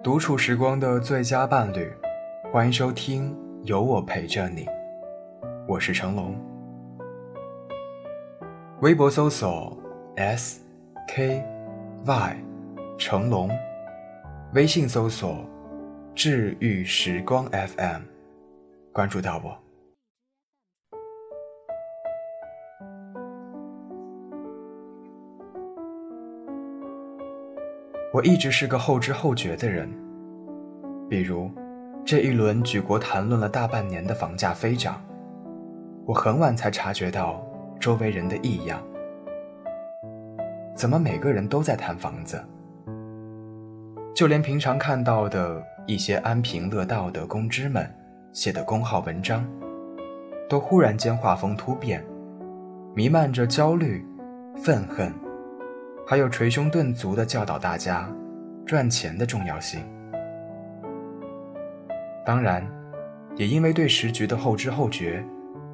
独处时光的最佳伴侣，欢迎收听《有我陪着你》，我是成龙。微博搜索 S K Y 成龙，微信搜索治愈时光 FM，关注到我。我一直是个后知后觉的人，比如这一轮举国谈论了大半年的房价飞涨，我很晚才察觉到周围人的异样。怎么每个人都在谈房子？就连平常看到的一些安贫乐道的公知们写的公号文章，都忽然间画风突变，弥漫着焦虑、愤恨。还有捶胸顿足的教导大家赚钱的重要性。当然，也因为对时局的后知后觉，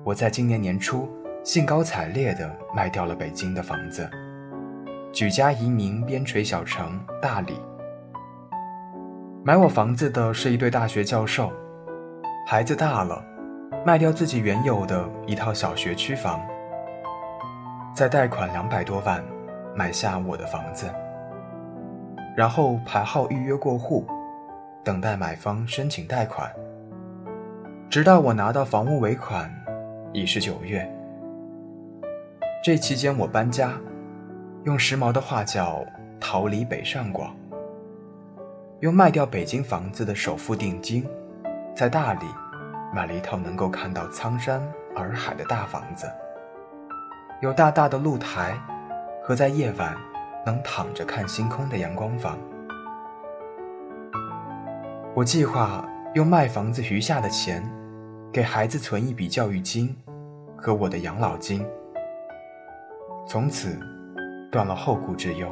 我在今年年初兴高采烈地卖掉了北京的房子，举家移民边陲小城大理。买我房子的是一对大学教授，孩子大了，卖掉自己原有的一套小学区房，再贷款两百多万。买下我的房子，然后排号预约过户，等待买方申请贷款，直到我拿到房屋尾款，已是九月。这期间我搬家，用时髦的话叫逃离北上广，用卖掉北京房子的首付定金，在大理买了一套能够看到苍山洱海的大房子，有大大的露台。和在夜晚能躺着看星空的阳光房，我计划用卖房子余下的钱，给孩子存一笔教育金和我的养老金，从此断了后顾之忧。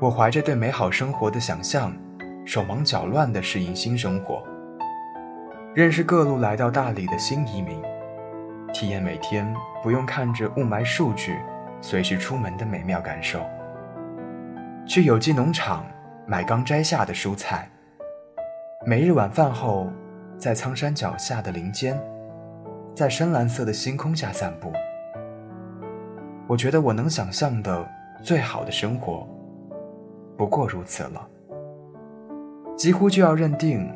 我怀着对美好生活的想象，手忙脚乱地适应新生活，认识各路来到大理的新移民。体验每天不用看着雾霾数据，随时出门的美妙感受。去有机农场买刚摘下的蔬菜。每日晚饭后，在苍山脚下的林间，在深蓝色的星空下散步。我觉得我能想象的最好的生活，不过如此了。几乎就要认定，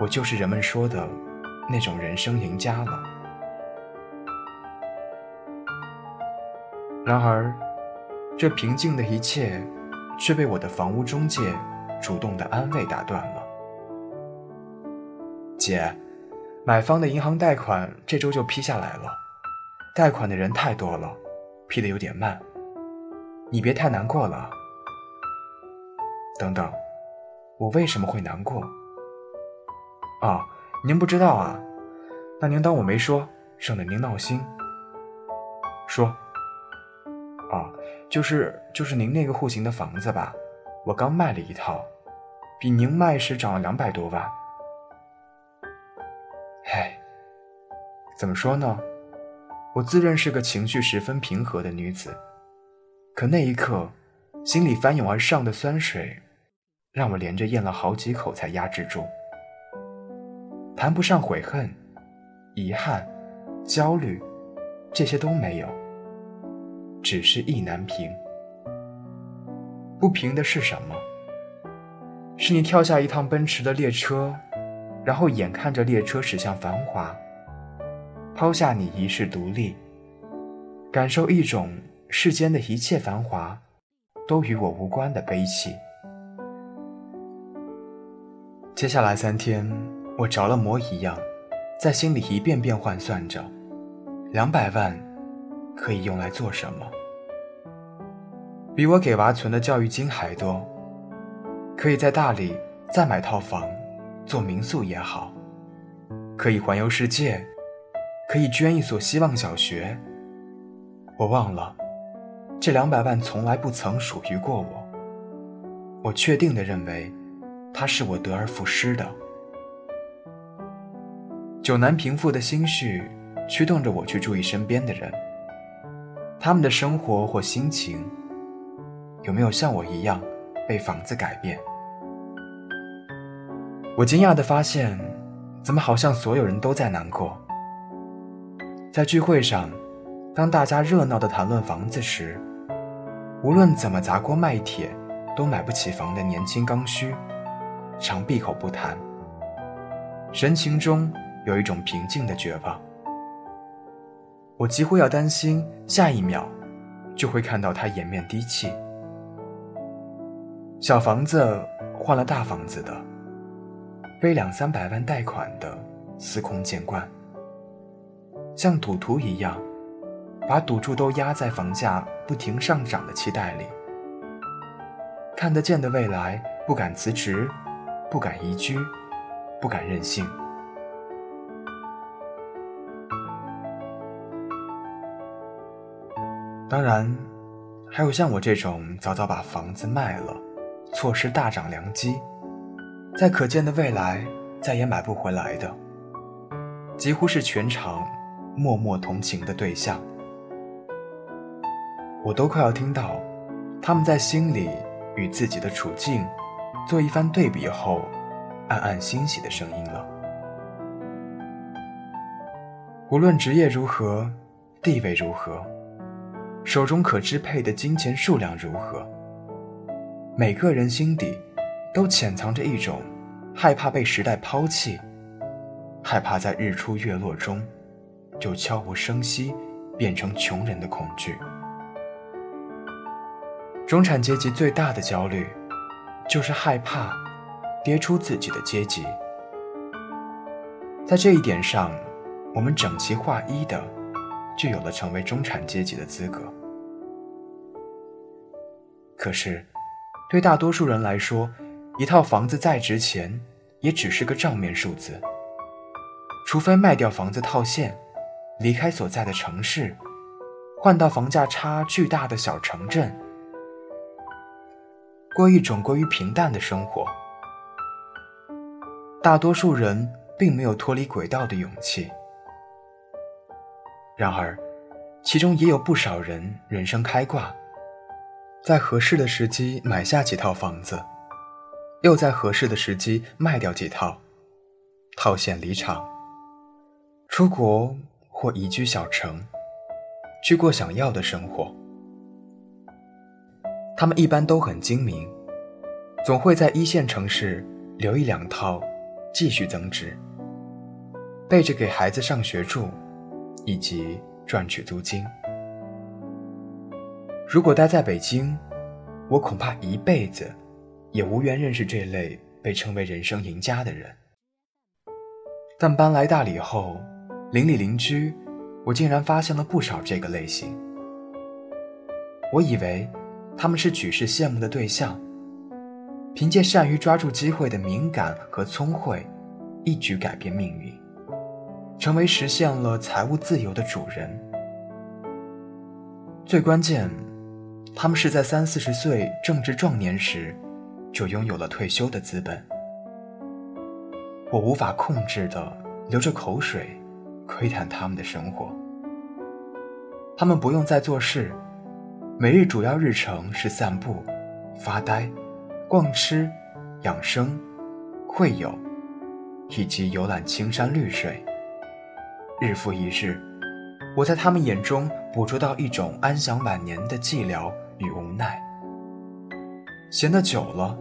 我就是人们说的那种人生赢家了。然而，这平静的一切，却被我的房屋中介主动的安慰打断了。姐，买方的银行贷款这周就批下来了，贷款的人太多了，批的有点慢。你别太难过了。等等，我为什么会难过？哦，您不知道啊？那您当我没说，省得您闹心。说。啊，就是就是您那个户型的房子吧，我刚卖了一套，比您卖时涨了两百多万。唉，怎么说呢？我自认是个情绪十分平和的女子，可那一刻，心里翻涌而上的酸水，让我连着咽了好几口才压制住。谈不上悔恨、遗憾、焦虑，这些都没有。只是意难平。不平的是什么？是你跳下一趟奔驰的列车，然后眼看着列车驶向繁华，抛下你一世独立，感受一种世间的一切繁华都与我无关的悲戚。接下来三天，我着了魔一样，在心里一遍遍换算着，两百万。可以用来做什么？比我给娃存的教育金还多，可以在大理再买套房，做民宿也好，可以环游世界，可以捐一所希望小学。我忘了，这两百万从来不曾属于过我。我确定的认为，它是我得而复失的。久难平复的心绪，驱动着我去注意身边的人。他们的生活或心情，有没有像我一样被房子改变？我惊讶地发现，怎么好像所有人都在难过。在聚会上，当大家热闹地谈论房子时，无论怎么砸锅卖铁，都买不起房的年轻刚需，常闭口不谈，神情中有一种平静的绝望。我几乎要担心，下一秒就会看到他掩面低泣。小房子换了大房子的，背两三百万贷款的司空见惯，像赌徒一样，把赌注都压在房价不停上涨的期待里。看得见的未来，不敢辞职，不敢移居，不敢任性。当然，还有像我这种早早把房子卖了，错失大涨良机，在可见的未来再也买不回来的，几乎是全场默默同情的对象。我都快要听到他们在心里与自己的处境做一番对比后，暗暗欣喜的声音了。无论职业如何，地位如何。手中可支配的金钱数量如何？每个人心底都潜藏着一种害怕被时代抛弃，害怕在日出月落中就悄无声息变成穷人的恐惧。中产阶级最大的焦虑，就是害怕跌出自己的阶级。在这一点上，我们整齐划一的具有了成为中产阶级的资格。可是，对大多数人来说，一套房子再值钱，也只是个账面数字。除非卖掉房子套现，离开所在的城市，换到房价差巨大的小城镇，过一种过于平淡的生活。大多数人并没有脱离轨道的勇气。然而，其中也有不少人人生开挂。在合适的时机买下几套房子，又在合适的时机卖掉几套，套现离场，出国或移居小城，去过想要的生活。他们一般都很精明，总会在一线城市留一两套，继续增值，备着给孩子上学住，以及赚取租金。如果待在北京，我恐怕一辈子也无缘认识这类被称为人生赢家的人。但搬来大理后，邻里邻居，我竟然发现了不少这个类型。我以为他们是举世羡慕的对象，凭借善于抓住机会的敏感和聪慧，一举改变命运，成为实现了财务自由的主人。最关键。他们是在三四十岁正值壮年时，就拥有了退休的资本。我无法控制的流着口水，窥探他们的生活。他们不用再做事，每日主要日程是散步、发呆、逛吃、养生、会友，以及游览青山绿水。日复一日，我在他们眼中捕捉到一种安享晚年的寂寥。与无奈，闲得久了，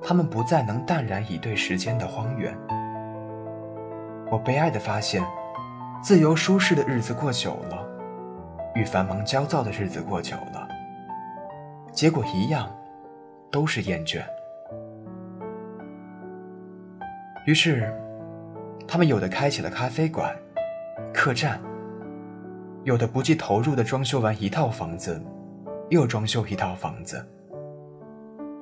他们不再能淡然以对时间的荒原。我悲哀地发现，自由舒适的日子过久了，与繁忙焦躁的日子过久了，结果一样，都是厌倦。于是，他们有的开起了咖啡馆、客栈，有的不计投入的装修完一套房子。又装修一套房子，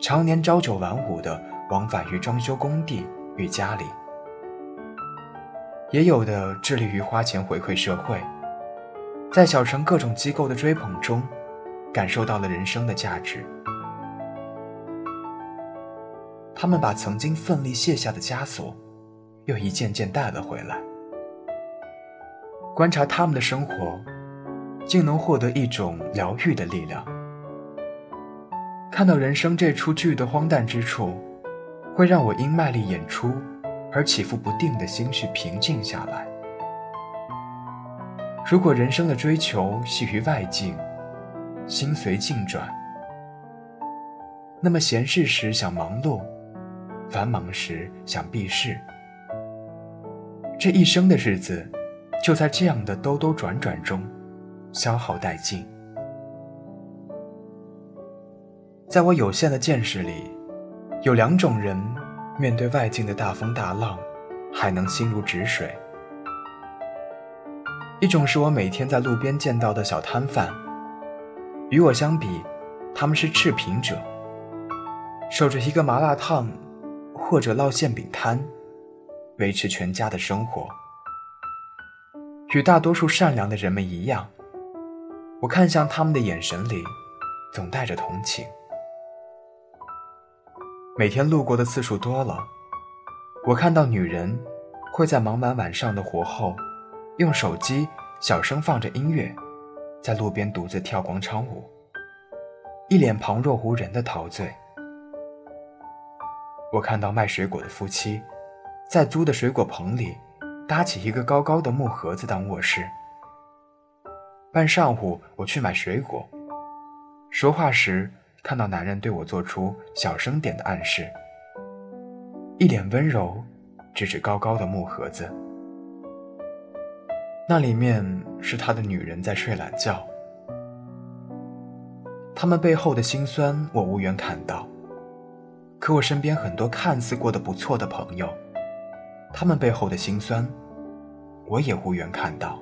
常年朝九晚五的往返于装修工地与家里，也有的致力于花钱回馈社会，在小城各种机构的追捧中，感受到了人生的价值。他们把曾经奋力卸下的枷锁，又一件件带了回来。观察他们的生活。竟能获得一种疗愈的力量。看到人生这出剧的荒诞之处，会让我因卖力演出而起伏不定的心绪平静下来。如果人生的追求系于外境，心随境转，那么闲适时想忙碌，繁忙时想避世，这一生的日子就在这样的兜兜转转中消耗殆尽。在我有限的见识里，有两种人面对外境的大风大浪，还能心如止水。一种是我每天在路边见到的小摊贩，与我相比，他们是赤贫者，守着一个麻辣烫或者烙馅饼摊，维持全家的生活。与大多数善良的人们一样，我看向他们的眼神里，总带着同情。每天路过的次数多了，我看到女人会在忙完晚上的活后。用手机小声放着音乐，在路边独自跳广场舞，一脸旁若无人的陶醉。我看到卖水果的夫妻，在租的水果棚里搭起一个高高的木盒子当卧室。半上午我去买水果，说话时看到男人对我做出小声点的暗示，一脸温柔，指指高高的木盒子。那里面是他的女人在睡懒觉，他们背后的辛酸我无缘看到，可我身边很多看似过得不错的朋友，他们背后的辛酸，我也无缘看到。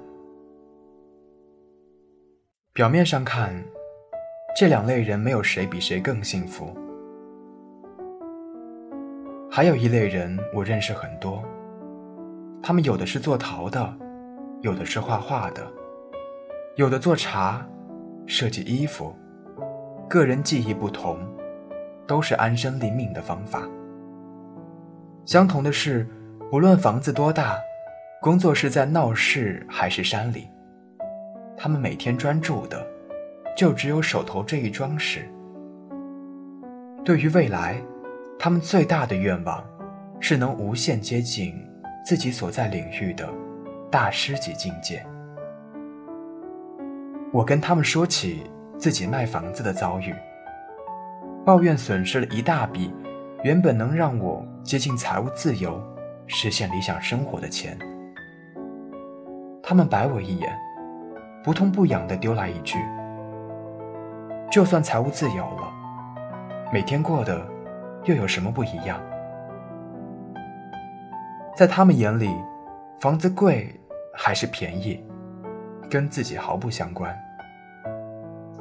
表面上看，这两类人没有谁比谁更幸福，还有一类人我认识很多，他们有的是做陶的。有的是画画的，有的做茶、设计衣服，个人技艺不同，都是安身立命的方法。相同的是，不论房子多大，工作是在闹市还是山里，他们每天专注的，就只有手头这一桩事。对于未来，他们最大的愿望，是能无限接近自己所在领域的。大师级境界。我跟他们说起自己卖房子的遭遇，抱怨损失了一大笔原本能让我接近财务自由、实现理想生活的钱。他们白我一眼，不痛不痒地丢来一句：“就算财务自由了，每天过的又有什么不一样？”在他们眼里，房子贵。还是便宜，跟自己毫不相关。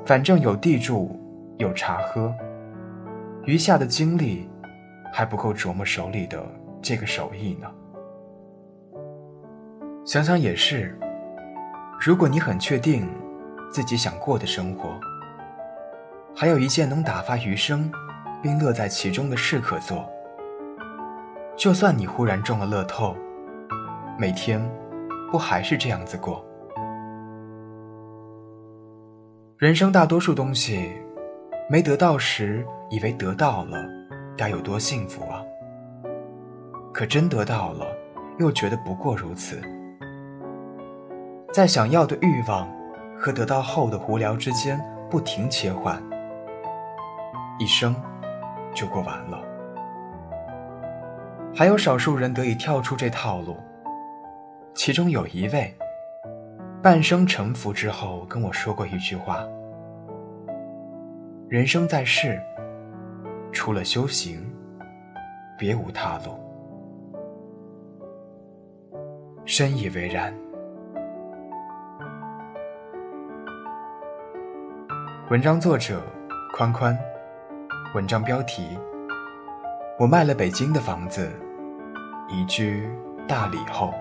反正有地住，有茶喝，余下的精力还不够琢磨手里的这个手艺呢。想想也是，如果你很确定自己想过的生活，还有一件能打发余生并乐在其中的事可做，就算你忽然中了乐透，每天。不还是这样子过？人生大多数东西，没得到时以为得到了，该有多幸福啊！可真得到了，又觉得不过如此。在想要的欲望和得到后的无聊之间不停切换，一生就过完了。还有少数人得以跳出这套路。其中有一位，半生沉浮之后跟我说过一句话：“人生在世，除了修行，别无他路。”深以为然。文章作者：宽宽，文章标题：我卖了北京的房子，移居大理后。